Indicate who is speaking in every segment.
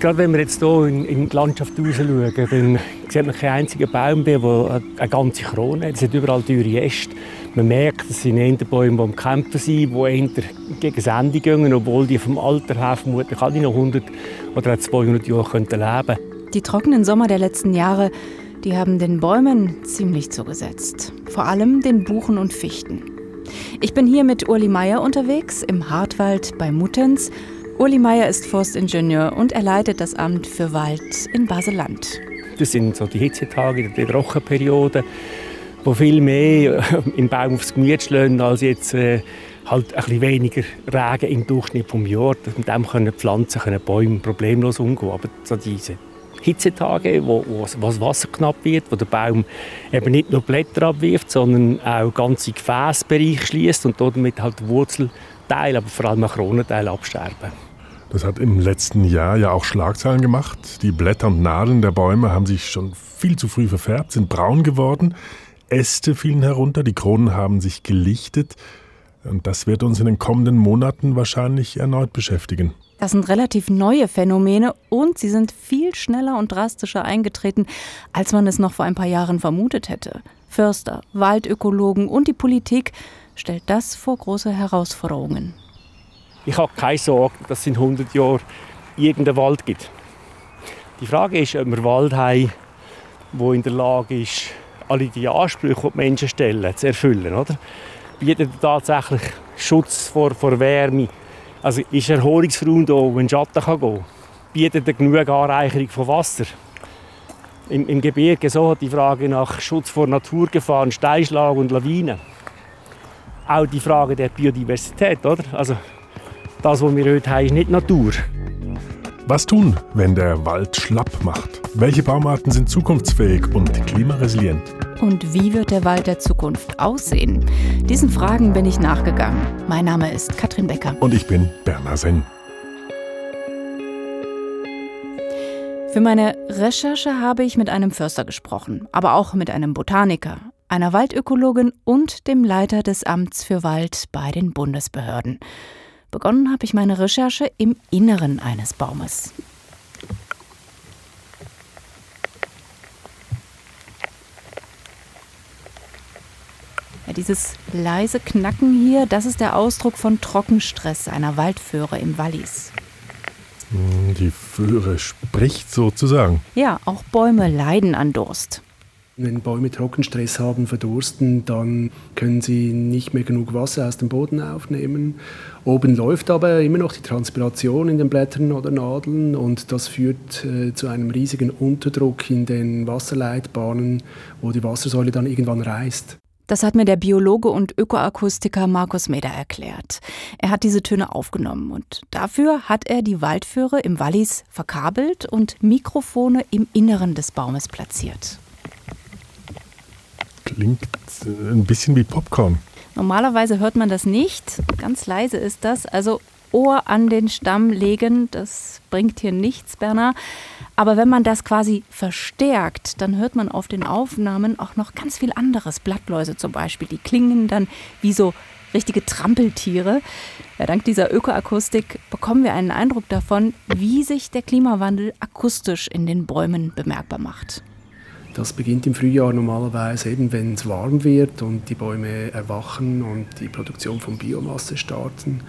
Speaker 1: Gerade wenn wir jetzt hier in, in die Landschaft rausschauen, dann sieht man keinen einzigen Baum der eine ganze Krone hat. Es sind überall teure Äste. Man merkt, es sind eher Bäume, die am Kämpfen sind, die eher gegen das Ende gehen, obwohl die vom Alter her vermutlich alle noch 100 oder auch 200 Jahre leben könnten.
Speaker 2: Die trockenen Sommer der letzten Jahre die haben den Bäumen ziemlich zugesetzt. Vor allem den Buchen und Fichten. Ich bin hier mit Uli Meier unterwegs im Hartwald bei Muttenz. Uli Meier ist Forstingenieur und er leitet das Amt für Wald in Baseland.
Speaker 1: Das sind so die Hitzetage, die Trockenperioden, wo viel mehr im Baum aufs Gemüt schlagen, als jetzt äh, halt ein bisschen weniger Regen im Durchschnitt vom Jahr. Mit dem können Pflanzen, können Bäume problemlos umgehen. Aber so diese Hitzetage, wo, wo, das Wasser knapp wird, wo der Baum eben nicht nur Blätter abwirft, sondern auch ganze Gefäßbereiche schließt und damit halt Wurzelteile, aber vor allem auch Kronenteile absterben.
Speaker 3: Das hat im letzten Jahr ja auch Schlagzeilen gemacht. Die Blätter und Nadeln der Bäume haben sich schon viel zu früh verfärbt, sind braun geworden. Äste fielen herunter, die Kronen haben sich gelichtet. Und das wird uns in den kommenden Monaten wahrscheinlich erneut beschäftigen.
Speaker 2: Das sind relativ neue Phänomene und sie sind viel schneller und drastischer eingetreten, als man es noch vor ein paar Jahren vermutet hätte. Förster, Waldökologen und die Politik stellt das vor große Herausforderungen.
Speaker 1: Ich habe keine Sorge, dass es in 100 Jahren irgendeinen Wald gibt. Die Frage ist, ob wir Wald haben, wo in der Lage ist, alle die Ansprüche, die die Menschen stellen, zu erfüllen. Oder? Bietet er tatsächlich Schutz vor, vor Wärme, also ist Erholungsraum da, wo ein Schatten gehen kann? Bietet er genug Anreicherung von Wasser? Im, Im Gebirge so hat die Frage nach Schutz vor Naturgefahren, Steinschlag und Lawinen. Auch die Frage der Biodiversität, oder? Also das, was wir heute haben, ist nicht Natur.
Speaker 3: Was tun, wenn der Wald schlapp macht? Welche Baumarten sind zukunftsfähig und klimaresilient?
Speaker 2: Und wie wird der Wald der Zukunft aussehen? Diesen Fragen bin ich nachgegangen. Mein Name ist Katrin Becker.
Speaker 3: Und ich bin Bernhard Senn.
Speaker 2: Für meine Recherche habe ich mit einem Förster gesprochen, aber auch mit einem Botaniker, einer Waldökologin und dem Leiter des Amts für Wald bei den Bundesbehörden. Begonnen habe ich meine Recherche im Inneren eines Baumes. Ja, dieses leise Knacken hier, das ist der Ausdruck von Trockenstress einer Waldföhre im Wallis.
Speaker 3: Hm, die Föhre spricht sozusagen.
Speaker 2: Ja, auch Bäume leiden an Durst.
Speaker 4: Wenn Bäume Trockenstress haben, verdursten, dann können sie nicht mehr genug Wasser aus dem Boden aufnehmen. Oben läuft aber immer noch die Transpiration in den Blättern oder Nadeln und das führt äh, zu einem riesigen Unterdruck in den Wasserleitbahnen, wo die Wassersäule dann irgendwann reißt.
Speaker 2: Das hat mir der Biologe und Ökoakustiker Markus Meder erklärt. Er hat diese Töne aufgenommen und dafür hat er die Waldföhre im Wallis verkabelt und Mikrofone im Inneren des Baumes platziert.
Speaker 3: Klingt äh, ein bisschen wie Popcorn.
Speaker 2: Normalerweise hört man das nicht. Ganz leise ist das. Also Ohr an den Stamm legen, das bringt hier nichts, Bernhard. Aber wenn man das quasi verstärkt, dann hört man auf den Aufnahmen auch noch ganz viel anderes. Blattläuse zum Beispiel, die klingen dann wie so richtige Trampeltiere. Ja, dank dieser Ökoakustik bekommen wir einen Eindruck davon, wie sich der Klimawandel akustisch in den Bäumen bemerkbar macht.
Speaker 4: Das beginnt im Frühjahr normalerweise eben, wenn es warm wird und die Bäume erwachen und die Produktion von Biomasse starten.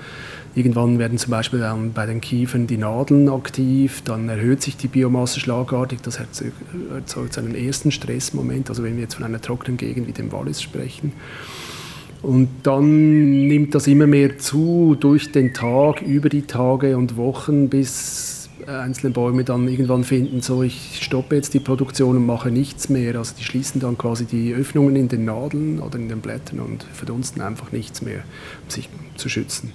Speaker 4: Irgendwann werden zum Beispiel dann bei den Kiefern die Nadeln aktiv, dann erhöht sich die Biomasse schlagartig, das erzeugt einen ersten Stressmoment, also wenn wir jetzt von einer trockenen Gegend wie dem Wallis sprechen. Und dann nimmt das immer mehr zu durch den Tag, über die Tage und Wochen, bis einzelne Bäume dann irgendwann finden, so ich stoppe jetzt die Produktion und mache nichts mehr. Also die schließen dann quasi die Öffnungen in den Nadeln oder in den Blättern und verdunsten einfach nichts mehr, um sich zu schützen.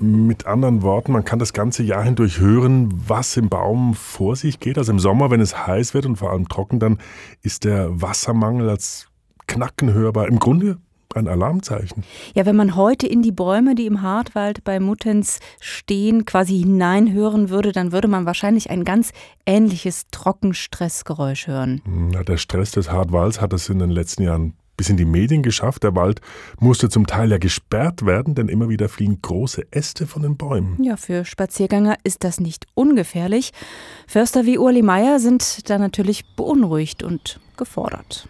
Speaker 3: Mit anderen Worten, man kann das ganze Jahr hindurch hören, was im Baum vor sich geht. Also im Sommer, wenn es heiß wird und vor allem trocken, dann ist der Wassermangel als Knacken hörbar. Im Grunde ein Alarmzeichen.
Speaker 2: Ja, wenn man heute in die Bäume, die im Hartwald bei Muttenz stehen, quasi hineinhören würde, dann würde man wahrscheinlich ein ganz ähnliches Trockenstressgeräusch hören.
Speaker 3: Ja, der Stress des Hartwalds hat es in den letzten Jahren bis in die Medien geschafft. Der Wald musste zum Teil ja gesperrt werden, denn immer wieder fielen große Äste von den Bäumen.
Speaker 2: Ja, für Spaziergänger ist das nicht ungefährlich. Förster wie Uli Meier sind da natürlich beunruhigt und gefordert.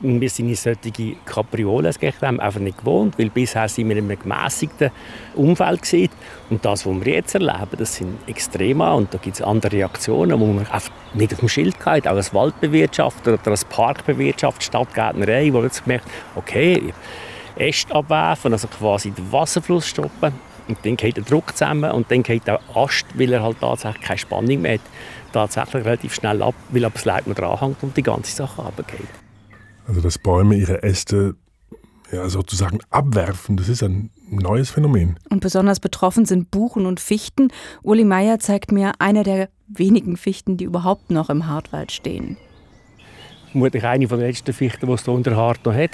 Speaker 1: Wir sind in solche Kapriolen einfach nicht gewohnt, weil bisher sind wir in einem gemäßigten Umfeld gesehen. Und das, was wir jetzt erleben, das sind Extreme und da gibt es andere Reaktionen, wo man nicht auf dem Schild hat, auch als Waldbewirtschaft oder als Parkbewirtschaft, Stadtgärtnerei, wo man jetzt gemerkt okay, Äste abwerfen, also quasi den Wasserfluss stoppen und dann geht der Druck zusammen und dann geht der Ast, weil er halt tatsächlich keine Spannung mehr hat, tatsächlich relativ schnell ab, weil aber das Leitner dranhängt und die ganze Sache runtergeht.
Speaker 3: Also dass Bäume ihre Äste ja, sozusagen abwerfen, das ist ein neues Phänomen.
Speaker 2: Und besonders betroffen sind Buchen und Fichten. Uli Meier zeigt mir eine der wenigen Fichten, die überhaupt noch im Hartwald stehen.
Speaker 1: Vermutlich eine von den letzten Fichten, die es hier unter Hart noch hat.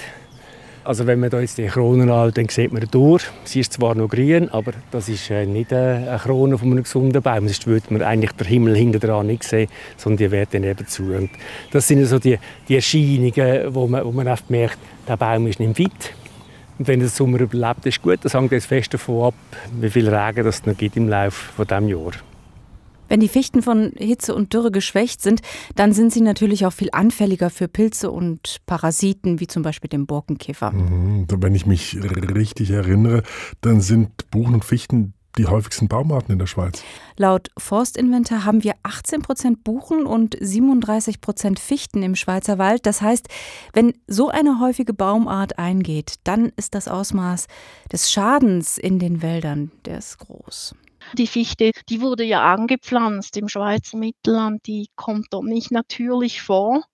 Speaker 1: Also wenn man da jetzt die Krone anschaut, dann sieht man durch. Sie ist zwar noch grün, aber das ist äh, nicht eine Krone von einem gesunden Baum. Sonst würde man eigentlich den Himmel hinter dran nicht sehen, sondern die werden eben zu. Und das sind so die, die Erscheinungen, wo man, wo man oft merkt, der Baum ist nicht fit. Und wenn der Sommer überlebt, ist gut. Das hängt jetzt fest davon ab, wie viel Regen es noch gibt im Laufe dieses Jahres.
Speaker 2: Wenn die Fichten von Hitze und Dürre geschwächt sind, dann sind sie natürlich auch viel anfälliger für Pilze und Parasiten, wie zum Beispiel den Borkenkäfer.
Speaker 3: Mhm, wenn ich mich richtig erinnere, dann sind Buchen und Fichten die häufigsten Baumarten in der Schweiz.
Speaker 2: Laut Forstinventar haben wir 18 Prozent Buchen und 37 Prozent Fichten im Schweizer Wald. Das heißt, wenn so eine häufige Baumart eingeht, dann ist das Ausmaß des Schadens in den Wäldern, der ist groß.
Speaker 5: Die Fichte, die wurde ja angepflanzt im Schweizer Mittelland, die kommt dort nicht natürlich vor.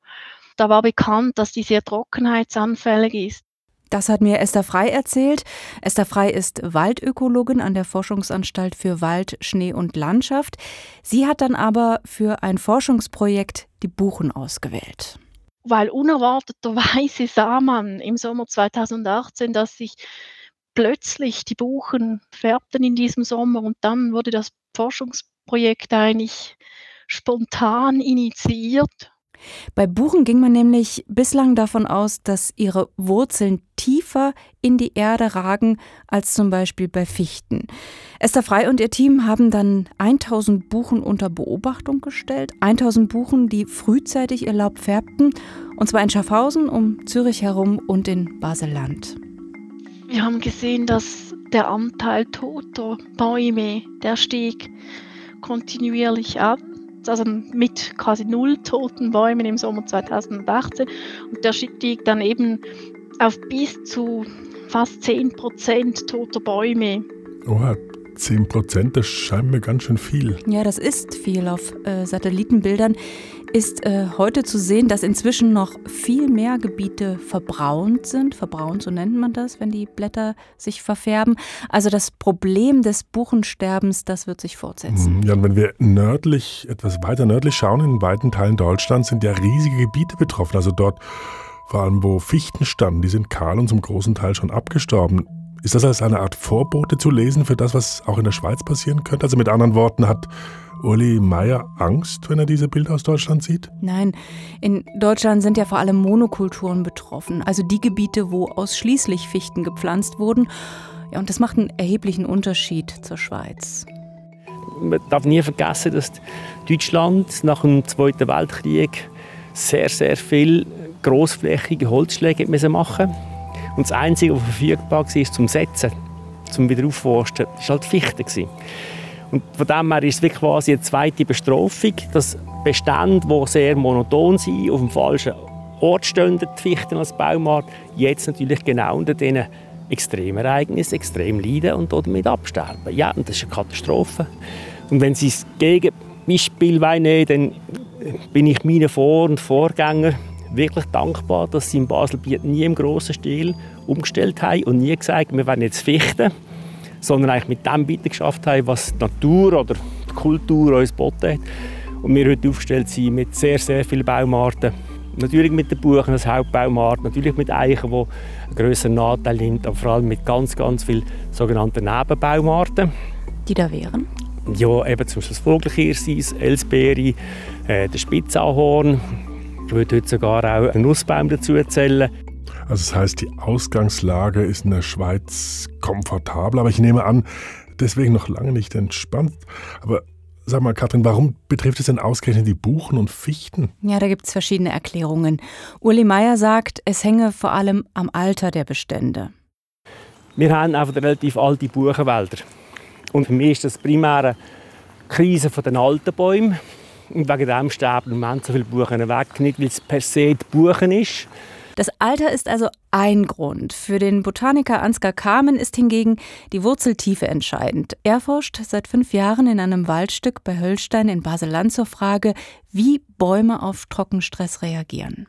Speaker 5: Da war bekannt, dass die sehr trockenheitsanfällig ist.
Speaker 2: Das hat mir Esther Frei erzählt. Esther Frei ist Waldökologin an der Forschungsanstalt für Wald, Schnee und Landschaft. Sie hat dann aber für ein Forschungsprojekt die Buchen ausgewählt.
Speaker 5: Weil unerwarteterweise sah man im Sommer 2018, dass sich plötzlich die Buchen färbten in diesem Sommer und dann wurde das Forschungsprojekt eigentlich spontan initiiert.
Speaker 2: Bei Buchen ging man nämlich bislang davon aus, dass ihre Wurzeln tiefer in die Erde ragen als zum Beispiel bei Fichten. Esther Frei und ihr Team haben dann 1000 Buchen unter Beobachtung gestellt. 1000 Buchen, die frühzeitig ihr Laub färbten, und zwar in Schaffhausen, um Zürich herum und in Baseland.
Speaker 5: Wir haben gesehen, dass der Anteil toter Bäume, der stieg kontinuierlich an, also mit quasi null toten Bäumen im Sommer 2018 und der stieg dann eben auf bis zu fast 10 Prozent toter Bäume.
Speaker 3: Oha, 10 Prozent, das scheint mir ganz schön viel.
Speaker 2: Ja, das ist viel auf äh, Satellitenbildern ist äh, heute zu sehen, dass inzwischen noch viel mehr Gebiete verbraunt sind. Verbraunt, so nennt man das, wenn die Blätter sich verfärben. Also das Problem des Buchensterbens, das wird sich fortsetzen.
Speaker 3: Mhm, ja, und wenn wir nördlich, etwas weiter nördlich schauen, in weiten Teilen Deutschlands sind ja riesige Gebiete betroffen. Also dort vor allem, wo Fichten standen, die sind kahl und zum großen Teil schon abgestorben. Ist das als eine Art Vorbote zu lesen für das, was auch in der Schweiz passieren könnte? Also mit anderen Worten, hat Uli Meier Angst, wenn er diese Bilder aus Deutschland sieht?
Speaker 2: Nein, in Deutschland sind ja vor allem Monokulturen betroffen, also die Gebiete, wo ausschließlich Fichten gepflanzt wurden. Ja, und das macht einen erheblichen Unterschied zur Schweiz.
Speaker 1: Man darf nie vergessen, dass Deutschland nach dem Zweiten Weltkrieg sehr, sehr viel großflächige Holzschläge machen musste. Und das Einzige, was verfügbar war zum Setzen, zum Wiederaufforsten, war halt Fichte. Und von dem her ist es quasi eine zweite Bestrafung, dass Bestände, die sehr monoton sind, auf dem falschen Ort stehen, die Fichten als Baumart, jetzt natürlich genau unter diesen Extremereignissen extrem leiden und damit absterben. Ja, und das ist eine Katastrophe. Und wenn Sie das Gegenbeispiel nehmen dann bin ich meinen Vor- und Vorgängern wirklich dankbar, dass sie in Baselbiet nie im grossen Stil umgestellt haben und nie gesagt, wir werden jetzt Fichten sondern eigentlich mit dem weiter geschafft haben, was die Natur oder die Kultur uns geboten hat. Und wir heute aufgestellt sind mit sehr, sehr vielen Baumarten. Natürlich mit den Buchen als Hauptbaumart, natürlich mit Eichen, die einen grösseren Nachteil nimmt, aber vor allem mit ganz, ganz vielen sogenannten Nebenbaumarten.
Speaker 2: Die da wären?
Speaker 1: Ja, eben zum Beispiel das Vogelkirsis, Elsbeere, äh, der Spitzahorn. Ich würde heute sogar auch einen Nussbaum dazu erzählen.
Speaker 3: Also das heißt, die Ausgangslage ist in der Schweiz komfortabel, aber ich nehme an, deswegen noch lange nicht entspannt. Aber sag mal, Katrin, warum betrifft es denn ausgerechnet die Buchen und Fichten?
Speaker 2: Ja, da gibt es verschiedene Erklärungen. Uli Meier sagt, es hänge vor allem am Alter der Bestände.
Speaker 1: Wir haben einfach relativ alte Buchenwälder. Und für mich ist das primär eine Krise der alten Bäume. Wegen dem im Moment so viele Buchen weg. Nicht, weil es per se die Buchen ist,
Speaker 2: das Alter ist also ein Grund. Für den Botaniker Ansgar Kamen ist hingegen die Wurzeltiefe entscheidend. Er forscht seit fünf Jahren in einem Waldstück bei Höllstein in Baseland zur Frage, wie Bäume auf Trockenstress reagieren.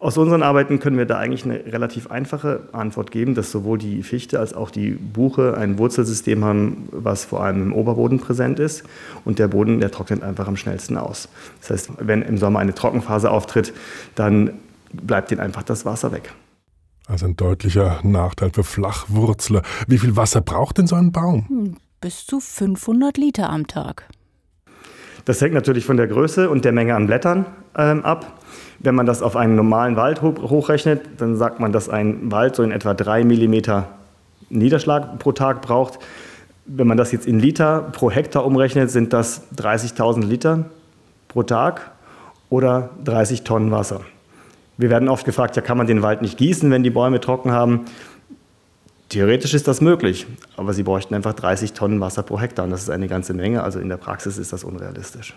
Speaker 6: Aus unseren Arbeiten können wir da eigentlich eine relativ einfache Antwort geben, dass sowohl die Fichte als auch die Buche ein Wurzelsystem haben, was vor allem im Oberboden präsent ist. Und der Boden, der trocknet einfach am schnellsten aus. Das heißt, wenn im Sommer eine Trockenphase auftritt, dann bleibt ihnen einfach das Wasser weg.
Speaker 3: Also ein deutlicher Nachteil für Flachwurzler. Wie viel Wasser braucht denn so ein Baum? Hm,
Speaker 2: bis zu 500 Liter am Tag.
Speaker 6: Das hängt natürlich von der Größe und der Menge an Blättern ähm, ab. Wenn man das auf einen normalen Wald hochrechnet, dann sagt man, dass ein Wald so in etwa 3 mm Niederschlag pro Tag braucht. Wenn man das jetzt in Liter pro Hektar umrechnet, sind das 30.000 Liter pro Tag oder 30 Tonnen Wasser. Wir werden oft gefragt, ja, kann man den Wald nicht gießen, wenn die Bäume trocken haben? Theoretisch ist das möglich, aber sie bräuchten einfach 30 Tonnen Wasser pro Hektar und das ist eine ganze Menge. Also in der Praxis ist das unrealistisch.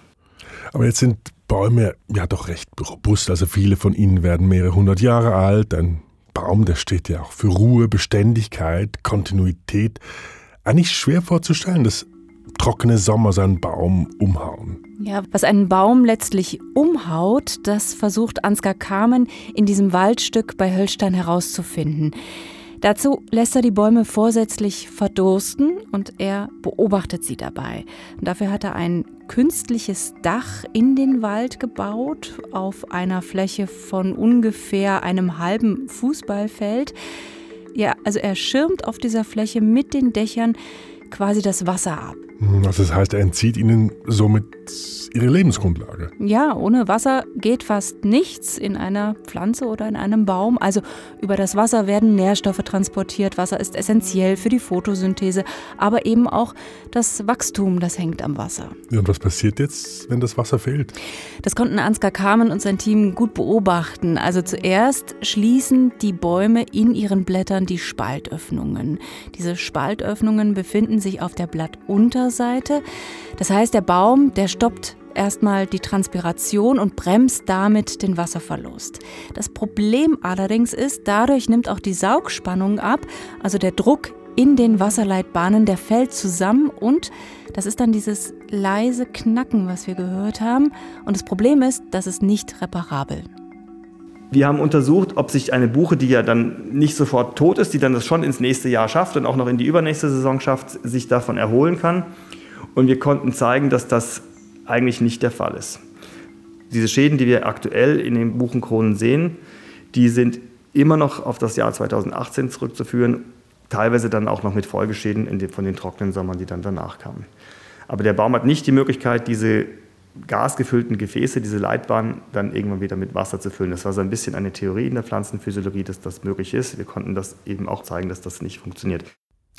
Speaker 3: Aber jetzt sind Bäume ja doch recht robust. Also viele von ihnen werden mehrere hundert Jahre alt. Ein Baum, der steht ja auch für Ruhe, Beständigkeit, Kontinuität. Eigentlich schwer vorzustellen, dass trockene Sommer seinen Baum umhauen.
Speaker 2: Ja, was einen Baum letztlich umhaut, das versucht Ansgar Kamen in diesem Waldstück bei Höllstein herauszufinden. Dazu lässt er die Bäume vorsätzlich verdursten und er beobachtet sie dabei. Und dafür hat er ein künstliches Dach in den Wald gebaut auf einer Fläche von ungefähr einem halben Fußballfeld. Ja, also er schirmt auf dieser Fläche mit den Dächern quasi das Wasser ab.
Speaker 3: Also das heißt, er entzieht ihnen somit ihre Lebensgrundlage.
Speaker 2: Ja, ohne Wasser geht fast nichts in einer Pflanze oder in einem Baum. Also über das Wasser werden Nährstoffe transportiert. Wasser ist essentiell für die Photosynthese, aber eben auch das Wachstum, das hängt am Wasser.
Speaker 3: Ja, und was passiert jetzt, wenn das Wasser fehlt?
Speaker 2: Das konnten Ansgar Kamen und sein Team gut beobachten. Also zuerst schließen die Bäume in ihren Blättern die Spaltöffnungen. Diese Spaltöffnungen befinden sich auf der Blattunterseite. Das heißt, der Baum, der stoppt erstmal die Transpiration und bremst damit den Wasserverlust. Das Problem allerdings ist, dadurch nimmt auch die Saugspannung ab, also der Druck in den Wasserleitbahnen, der fällt zusammen und das ist dann dieses leise Knacken, was wir gehört haben. Und das Problem ist, das ist nicht reparabel.
Speaker 6: Wir haben untersucht, ob sich eine Buche, die ja dann nicht sofort tot ist, die dann das schon ins nächste Jahr schafft und auch noch in die übernächste Saison schafft, sich davon erholen kann. Und wir konnten zeigen, dass das eigentlich nicht der Fall ist. Diese Schäden, die wir aktuell in den Buchenkronen sehen, die sind immer noch auf das Jahr 2018 zurückzuführen, teilweise dann auch noch mit Folgeschäden den, von den trockenen Sommern, die dann danach kamen. Aber der Baum hat nicht die Möglichkeit, diese gasgefüllten Gefäße, diese Leitbahn, dann irgendwann wieder mit Wasser zu füllen. Das war so ein bisschen eine Theorie in der Pflanzenphysiologie, dass das möglich ist. Wir konnten das eben auch zeigen, dass das nicht funktioniert.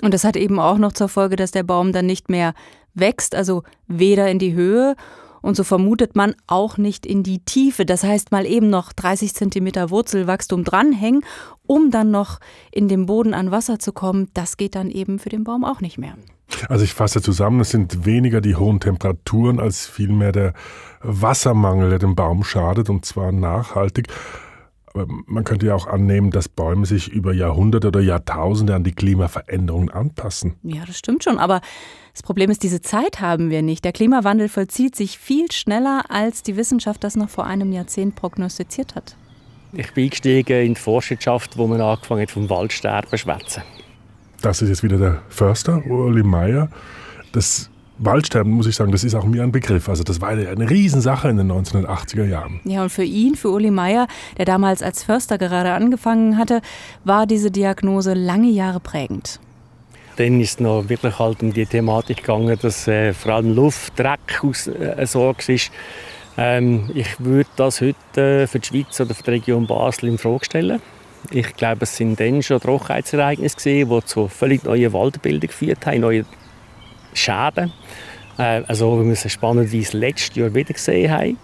Speaker 2: Und das hat eben auch noch zur Folge, dass der Baum dann nicht mehr wächst, also weder in die Höhe und so vermutet man auch nicht in die Tiefe. Das heißt, mal eben noch 30 Zentimeter Wurzelwachstum dranhängen, um dann noch in den Boden an Wasser zu kommen, das geht dann eben für den Baum auch nicht mehr.
Speaker 3: Also ich fasse zusammen, es sind weniger die hohen Temperaturen als vielmehr der Wassermangel, der dem Baum schadet und zwar nachhaltig. Aber man könnte ja auch annehmen, dass Bäume sich über Jahrhunderte oder Jahrtausende an die Klimaveränderungen anpassen.
Speaker 2: Ja, das stimmt schon. Aber das Problem ist, diese Zeit haben wir nicht. Der Klimawandel vollzieht sich viel schneller, als die Wissenschaft das noch vor einem Jahrzehnt prognostiziert hat.
Speaker 1: Ich bin eingestiegen in die Forstwirtschaft, wo man angefangen hat, vom Waldsterben zu schwätzen.
Speaker 3: Das ist jetzt wieder der Förster, Uli Meier. Das Waldsterben, muss ich sagen, das ist auch mir ein Begriff. Also das war eine Riesensache in den 1980er Jahren.
Speaker 2: Ja, und für ihn, für Uli Meier, der damals als Förster gerade angefangen hatte, war diese Diagnose lange Jahre prägend.
Speaker 1: Dann ist es noch wirklich halt um die Thematik gegangen, dass äh, vor allem Luft, Dreck aus, äh, Sorge ist. Ähm, ich würde das heute äh, für die Schweiz oder für die Region Basel in Frage stellen. Ich glaube, es sind dann schon Trockenheitsereignisse gesehen, die zu völlig neuen Waldbildern geführt haben, neue Schäden. Äh, also, wie wir es spannenderweise letztes Jahr wieder gesehen haben.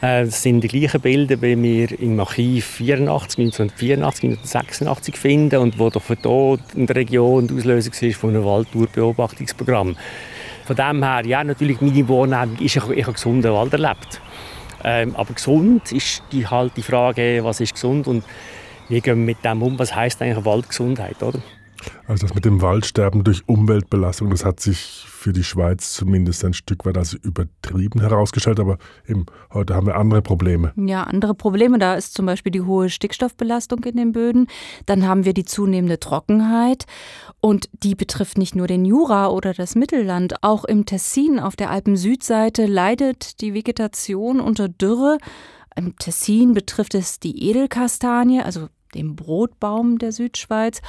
Speaker 1: Äh, das sind die gleichen Bilder, wie wir im Archiv 84, 1984, 1986 finden und wo doch für hier in der Region die Auslösung ist von einem Waldtourbeobachtungsprogramm. Von dem her, ja, natürlich meine Wahrnehmung ist, ich, habe gesunden Wald erlebt. Ähm, aber gesund ist die, halt die Frage, was ist gesund und wie gehen wir mit dem um, was heißt eigentlich Waldgesundheit, oder?
Speaker 3: Also das mit dem Waldsterben durch Umweltbelastung, das hat sich für die Schweiz zumindest ein Stück weit als übertrieben herausgestellt, aber eben heute haben wir andere Probleme.
Speaker 2: Ja, andere Probleme. Da ist zum Beispiel die hohe Stickstoffbelastung in den Böden. Dann haben wir die zunehmende Trockenheit und die betrifft nicht nur den Jura oder das Mittelland. Auch im Tessin auf der Alpen-Südseite leidet die Vegetation unter Dürre. Im Tessin betrifft es die Edelkastanie, also den Brotbaum der Südschweiz.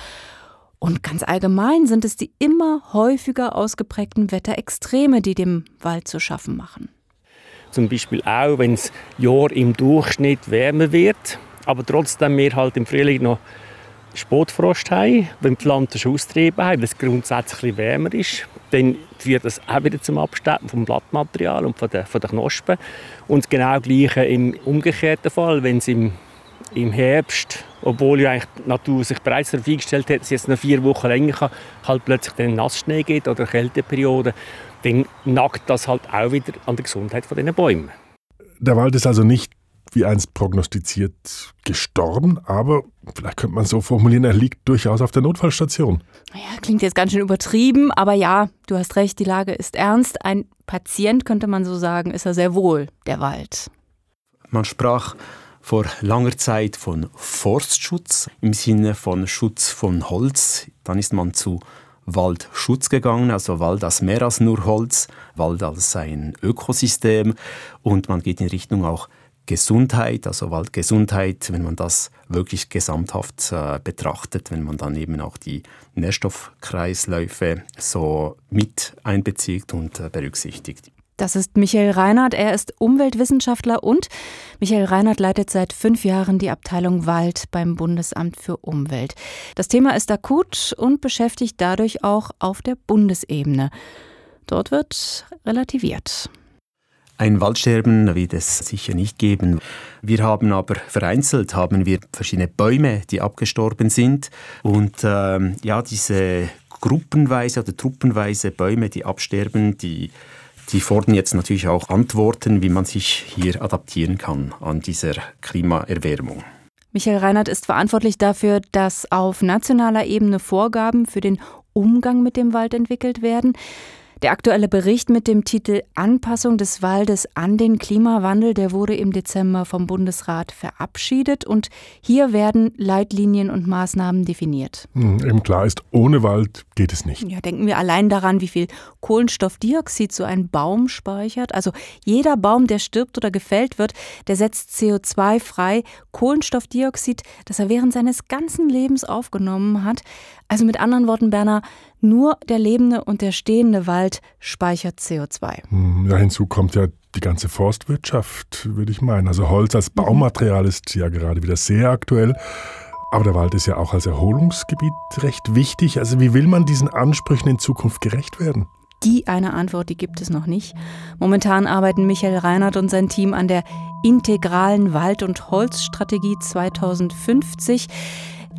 Speaker 2: Und ganz allgemein sind es die immer häufiger ausgeprägten Wetterextreme, die dem Wald zu schaffen machen.
Speaker 1: Zum Beispiel auch, wenn es Jahr im Durchschnitt wärmer wird, aber trotzdem wir halt im Frühling noch Spotfrost haben, wenn die Pflanzen schon austrieben haben, weil es grundsätzlich wärmer ist, dann führt das auch wieder zum Absterben vom Blattmaterial und von den, von den Knospen. Und das genau gleiche im umgekehrten Fall, wenn es im im Herbst, obwohl ja eigentlich die Natur sich bereits darauf eingestellt hat, dass es jetzt noch vier Wochen länger kann, halt plötzlich den Nassschnee gibt oder Kälteperiode, dann nagt das halt auch wieder an der Gesundheit von den Bäumen.
Speaker 3: Der Wald ist also nicht wie einst prognostiziert gestorben, aber vielleicht könnte man so formulieren, er liegt durchaus auf der Notfallstation.
Speaker 2: Ja, klingt jetzt ganz schön übertrieben, aber ja, du hast recht, die Lage ist ernst. Ein Patient könnte man so sagen, ist er sehr wohl, der Wald.
Speaker 7: Man sprach vor langer Zeit von Forstschutz im Sinne von Schutz von Holz. Dann ist man zu Waldschutz gegangen, also Wald als mehr als nur Holz, Wald als ein Ökosystem und man geht in Richtung auch Gesundheit, also Waldgesundheit, wenn man das wirklich gesamthaft äh, betrachtet, wenn man dann eben auch die Nährstoffkreisläufe so mit einbezieht und äh, berücksichtigt.
Speaker 2: Das ist Michael Reinhardt. Er ist Umweltwissenschaftler und Michael Reinhardt leitet seit fünf Jahren die Abteilung Wald beim Bundesamt für Umwelt. Das Thema ist akut und beschäftigt dadurch auch auf der Bundesebene. Dort wird relativiert.
Speaker 7: Ein Waldsterben wird es sicher nicht geben. Wir haben aber vereinzelt haben wir verschiedene Bäume, die abgestorben sind und ähm, ja diese gruppenweise oder truppenweise Bäume, die absterben, die die fordern jetzt natürlich auch Antworten, wie man sich hier adaptieren kann an dieser Klimaerwärmung.
Speaker 2: Michael Reinhardt ist verantwortlich dafür, dass auf nationaler Ebene Vorgaben für den Umgang mit dem Wald entwickelt werden. Der aktuelle Bericht mit dem Titel Anpassung des Waldes an den Klimawandel, der wurde im Dezember vom Bundesrat verabschiedet und hier werden Leitlinien und Maßnahmen definiert.
Speaker 3: Hm, eben klar ist, ohne Wald geht es nicht.
Speaker 2: Ja, denken wir allein daran, wie viel Kohlenstoffdioxid so ein Baum speichert. Also jeder Baum, der stirbt oder gefällt wird, der setzt CO2 frei. Kohlenstoffdioxid, das er während seines ganzen Lebens aufgenommen hat. Also mit anderen Worten, Berner, nur der lebende und der stehende Wald speichert CO2.
Speaker 3: Hm, ja, hinzu kommt ja die ganze Forstwirtschaft, würde ich meinen. Also Holz als Baumaterial ist ja gerade wieder sehr aktuell. Aber der Wald ist ja auch als Erholungsgebiet recht wichtig. Also wie will man diesen Ansprüchen in Zukunft gerecht werden?
Speaker 2: Die eine Antwort, die gibt es noch nicht. Momentan arbeiten Michael Reinhardt und sein Team an der integralen Wald- und Holzstrategie 2050.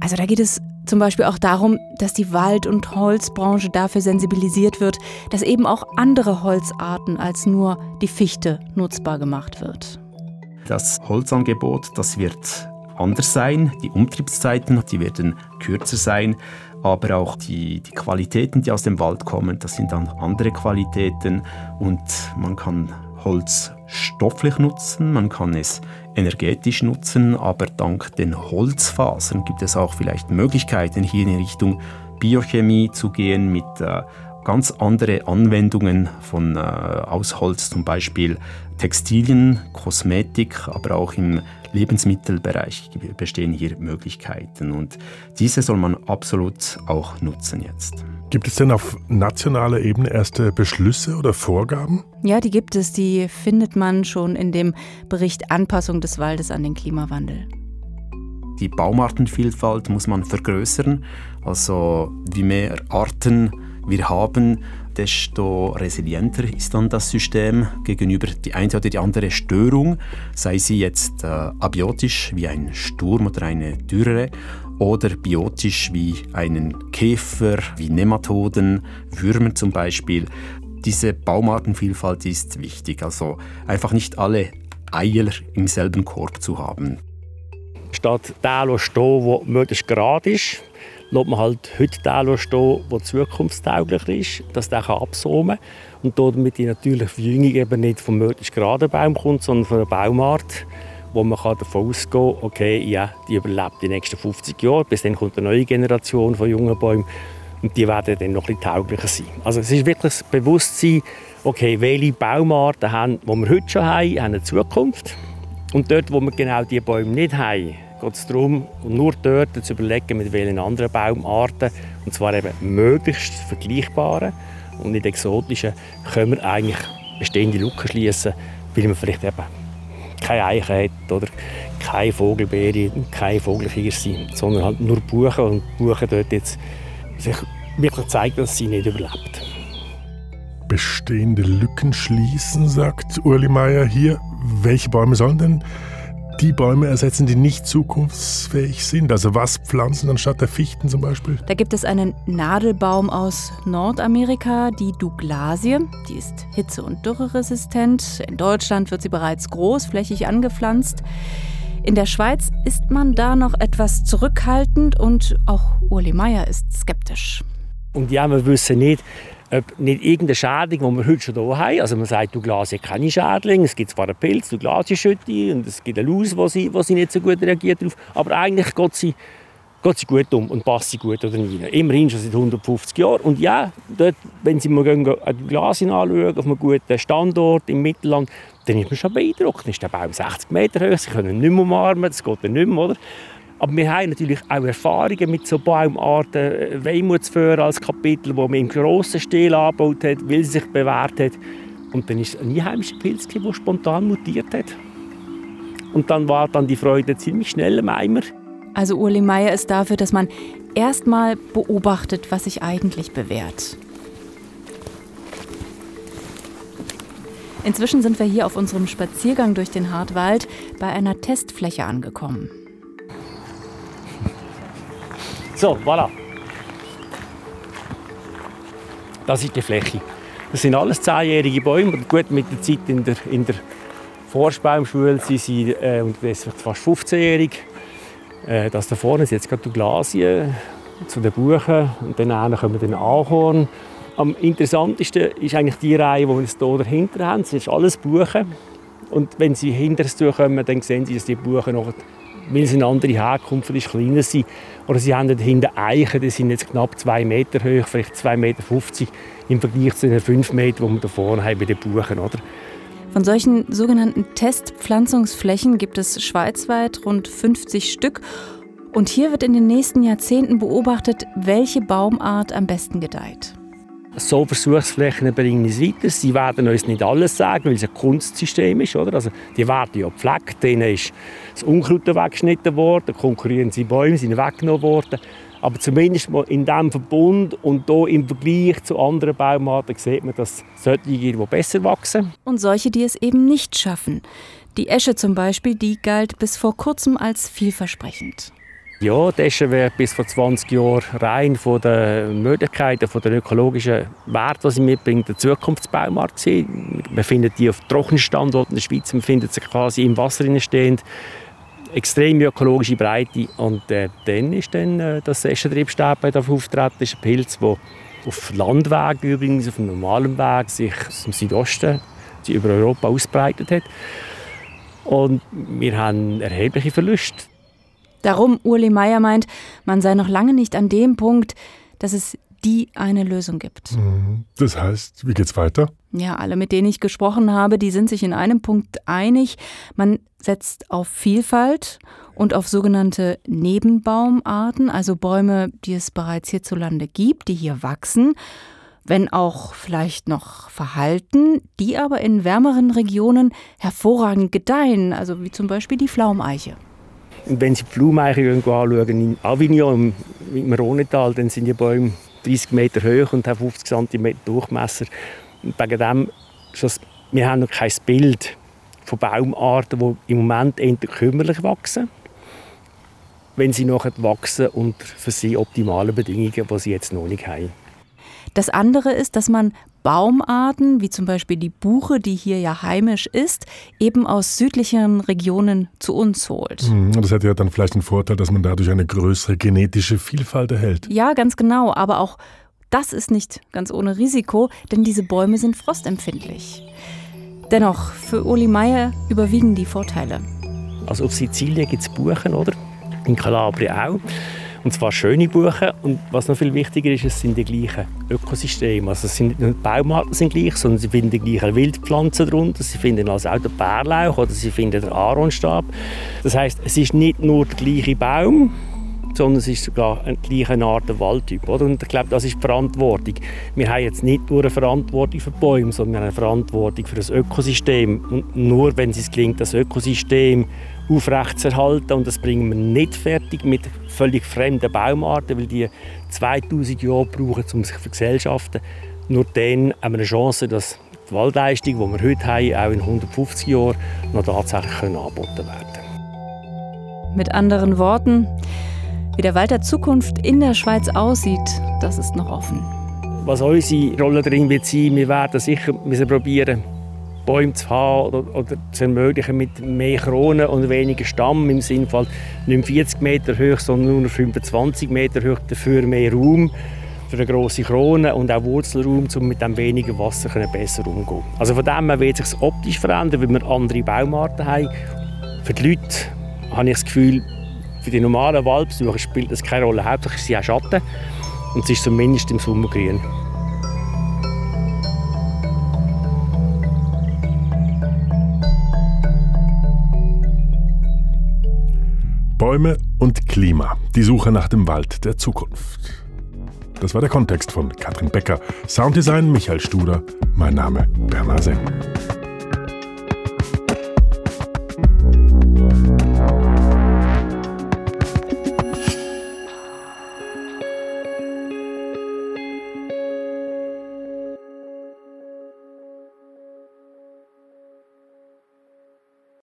Speaker 2: Also da geht es zum Beispiel auch darum, dass die Wald- und Holzbranche dafür sensibilisiert wird, dass eben auch andere Holzarten als nur die Fichte nutzbar gemacht wird.
Speaker 7: Das Holzangebot, das wird anders sein. Die Umtriebszeiten, die werden kürzer sein. Aber auch die, die Qualitäten, die aus dem Wald kommen, das sind dann andere Qualitäten. Und man kann Holz stofflich nutzen, man kann es energetisch nutzen, aber dank den Holzfasern gibt es auch vielleicht Möglichkeiten, hier in Richtung Biochemie zu gehen mit äh, ganz andere Anwendungen von äh, aus Holz, zum Beispiel Textilien, Kosmetik, aber auch im Lebensmittelbereich bestehen hier Möglichkeiten und diese soll man absolut auch nutzen jetzt.
Speaker 3: Gibt es denn auf nationaler Ebene erste Beschlüsse oder Vorgaben?
Speaker 2: Ja, die gibt es. Die findet man schon in dem Bericht Anpassung des Waldes an den Klimawandel.
Speaker 7: Die Baumartenvielfalt muss man vergrößern. Also wie mehr Arten wir haben, desto resilienter ist dann das System gegenüber die eine oder die andere Störung, sei sie jetzt äh, abiotisch wie ein Sturm oder eine Dürre oder biotisch wie einen Käfer, wie Nematoden, Würmer zum Beispiel. Diese Baumartenvielfalt ist wichtig, also einfach nicht alle Eier im selben Korb zu haben.
Speaker 1: Statt der stehen, der möglichst gerade ist, lässt man halt heute den stehen, der zukunftstauglich ist, dass der absommen kann. Und damit die natürliche Verjüngung eben nicht vom möglichst geraden Baum kommt, sondern von einer Baumart, wo man davon ausgehen kann, okay, ja, die überlebt die nächsten 50 Jahre, bis dann kommt eine neue Generation von jungen Bäumen. Und die werden dann noch ein bisschen tauglicher sein. Also es ist wirklich das Bewusstsein, okay, welche Baumarten haben, die wir heute schon haben, haben eine Zukunft. Und dort, wo wir genau diese Bäume nicht haben, geht es darum, nur dort zu überlegen, mit welchen anderen Baumarten, und zwar eben möglichst vergleichbaren und nicht exotischen, können wir eigentlich bestehende Lücken schließen, weil man vielleicht eben keine Eichen hat oder keine Vogelbeere, keine Vogelkirse, sondern halt nur Buchen und Buchen dort jetzt sich wirklich zeigt, dass sie nicht überlebt.
Speaker 3: Bestehende Lücken schließen, sagt Urli Meier hier. Welche Bäume sollen denn die Bäume ersetzen, die nicht zukunftsfähig sind? Also was pflanzen anstatt der Fichten zum Beispiel?
Speaker 2: Da gibt es einen Nadelbaum aus Nordamerika, die Douglasie. Die ist hitze- und dürreresistent. In Deutschland wird sie bereits großflächig angepflanzt. In der Schweiz ist man da noch etwas zurückhaltend und auch Uli Meier ist skeptisch.
Speaker 1: Und ja, wir wissen nicht, ob nicht irgendeine Schädling, die wir heute schon hier haben, also man sagt, du Glas hat keine Schädlinge, es gibt zwar einen Pilz, du Glasschütte und es gibt eine Laus, wo sie, wo sie nicht so gut reagiert darauf, aber eigentlich geht sie, geht sie gut um und passt sie gut oder rein. Immerhin schon seit 150 Jahren. Und ja, dort, wenn Sie mal gehen, die Glas anschauen, auf einem guten Standort im Mittelland, dann ist man schon beeindruckt. Dann ist der Baum 60 Meter hoch, Sie können ihn nicht mehr umarmen, das geht dann nicht mehr, oder? Aber wir haben natürlich auch Erfahrungen mit so Baumarten, äh, Weimutsföhr als Kapitel, wo man im grossen Stil angebaut hat, weil sie sich bewährt hat. Und dann ist es ein einheimischer Pilz, der spontan mutiert hat. Und dann war dann die Freude ziemlich schnell im Eimer.
Speaker 2: Also Uli Meier ist dafür, dass man erstmal beobachtet, was sich eigentlich bewährt. Inzwischen sind wir hier auf unserem Spaziergang durch den Hartwald bei einer Testfläche angekommen.
Speaker 1: So, voilà. Das ist die Fläche. Das sind alles zehnjährige Bäume. Gut, mit der Zeit in der, in der Forstbaumschule sind sie äh, fast 15-jährig. Äh, das da vorne ist jetzt gerade die Glasien zu den Buchen und dann kommen den Ahorn. Am interessantesten ist eigentlich die Reihe, die wir hier dahinter haben. Das ist alles Buchen. Und wenn Sie hinter es kommen, dann sehen Sie, dass die Buchen noch weil sie eine andere Herkunft ist, kleiner sind. Oder sie haben dahinter Eichen, die sind jetzt knapp zwei Meter hoch, vielleicht 2,50 Meter im Vergleich zu den 5 Metern, die wir da vorne haben bei den Buchen. Oder?
Speaker 2: Von solchen sogenannten Testpflanzungsflächen gibt es schweizweit rund 50 Stück. Und hier wird in den nächsten Jahrzehnten beobachtet, welche Baumart am besten gedeiht.
Speaker 1: So Versuchsflächen bringen uns weiter. Sie werden uns nicht alles sagen, weil es ein Kunstsystem ist. Oder? Also, die werden ja gepflegt. Denen ist das Unkraut weggeschnitten worden, konkurrierende Bäume sind weggenommen worden. Aber zumindest in diesem Verbund und hier im Vergleich zu anderen Baumarten sieht man, dass solche die besser wachsen.
Speaker 2: Und solche, die es eben nicht schaffen. Die Esche zum Beispiel, die galt bis vor kurzem als vielversprechend.
Speaker 1: Ja, das wäre bis vor 20 Jahren rein von den Möglichkeiten, von den ökologischen Werten, die sie mitbringt, der Zukunftsbaumarkt gewesen. Man findet die auf trockenen Standorten in der Schweiz, man findet sie quasi im Wasser stehend. Extrem ökologische Breite. Und äh, dann ist dann äh, das Eschentriebstäbchen auftreten, das ist ein Pilz, der auf Landwegen übrigens, auf einem normalen Weg, sich im Südosten über Europa ausbreitet hat. Und wir haben erhebliche Verluste.
Speaker 2: Darum, Uli Meier meint, man sei noch lange nicht an dem Punkt, dass es die eine Lösung gibt.
Speaker 3: Mhm. Das heißt, wie geht's weiter?
Speaker 2: Ja, alle, mit denen ich gesprochen habe, die sind sich in einem Punkt einig. Man setzt auf Vielfalt und auf sogenannte Nebenbaumarten, also Bäume, die es bereits hierzulande gibt, die hier wachsen, wenn auch vielleicht noch verhalten, die aber in wärmeren Regionen hervorragend gedeihen, also wie zum Beispiel die Pflaumeiche.
Speaker 1: Und wenn Sie die Blumeiche anschauen, in Avignon, im Rhonetal, dann sind die Bäume 30 Meter hoch und haben 50 cm Durchmesser. Und wegen dem, wir haben noch kein Bild von Baumarten, die im Moment eher kümmerlich wachsen, wenn sie nachher wachsen und für sie optimale Bedingungen, die sie jetzt noch nicht haben.
Speaker 2: Das andere ist, dass man Baumarten, wie zum Beispiel die Buche, die hier ja heimisch ist, eben aus südlicheren Regionen zu uns holt.
Speaker 3: Mhm, das hat ja dann vielleicht den Vorteil, dass man dadurch eine größere genetische Vielfalt erhält.
Speaker 2: Ja, ganz genau. Aber auch das ist nicht ganz ohne Risiko, denn diese Bäume sind frostempfindlich. Dennoch, für Uli Meier überwiegen die Vorteile.
Speaker 1: Also auf Sizilien gibt es Buchen, oder? In Kalabrien auch. Und zwar schöne Buchen. Und was noch viel wichtiger ist, es sind die gleichen Ökosysteme. Also es sind die Baumarten sind gleich, sondern sie finden die gleichen Wildpflanzen darunter. Sie finden also auch den Bärlauch oder sie finden den Aaronstab. Das heißt, es ist nicht nur der gleiche Baum, sondern es ist sogar eine gleiche Art Waldtyp. Oder? Und ich glaube, das ist die Verantwortung. Wir haben jetzt nicht nur eine Verantwortung für Bäume, sondern wir haben eine Verantwortung für das Ökosystem. Und nur wenn es gelingt, das Ökosystem aufrechtzuerhalten, und das bringen wir nicht fertig mit völlig fremden Baumarten, weil die 2000 Jahre brauchen, um sich zu vergesellschaften, nur dann haben wir eine Chance, dass die Waldleistung, die wir heute haben, auch in 150 Jahren noch tatsächlich angeboten werden
Speaker 2: Mit anderen Worten, wie der Wald der Zukunft in der Schweiz aussieht, das ist noch offen.
Speaker 1: Was unsere Rolle darin wird sein, wir werden sicher probieren, Bäume zu haben oder, oder, zu ermöglichen mit mehr Kronen und weniger Stamm. Im Sinne von nicht 40 Meter hoch, sondern nur 25 Meter hoch, dafür mehr Raum für eine grosse Krone und auch Wurzelraum, um mit dem weniger Wasser besser umzugehen. Also von dem her wird sich optisch verändern, weil wir andere Baumarten haben. Für die Leute habe ich das Gefühl, für die normalen Waldbesucher spielt das keine Rolle. Hauptsächlich ist sie auch Schatten und es ist zumindest im Sommer grün.
Speaker 3: Bäume und Klima. Die Suche nach dem Wald der Zukunft. Das war der Kontext von Katrin Becker. Sounddesign Michael Studer. Mein Name Bernhard Seng.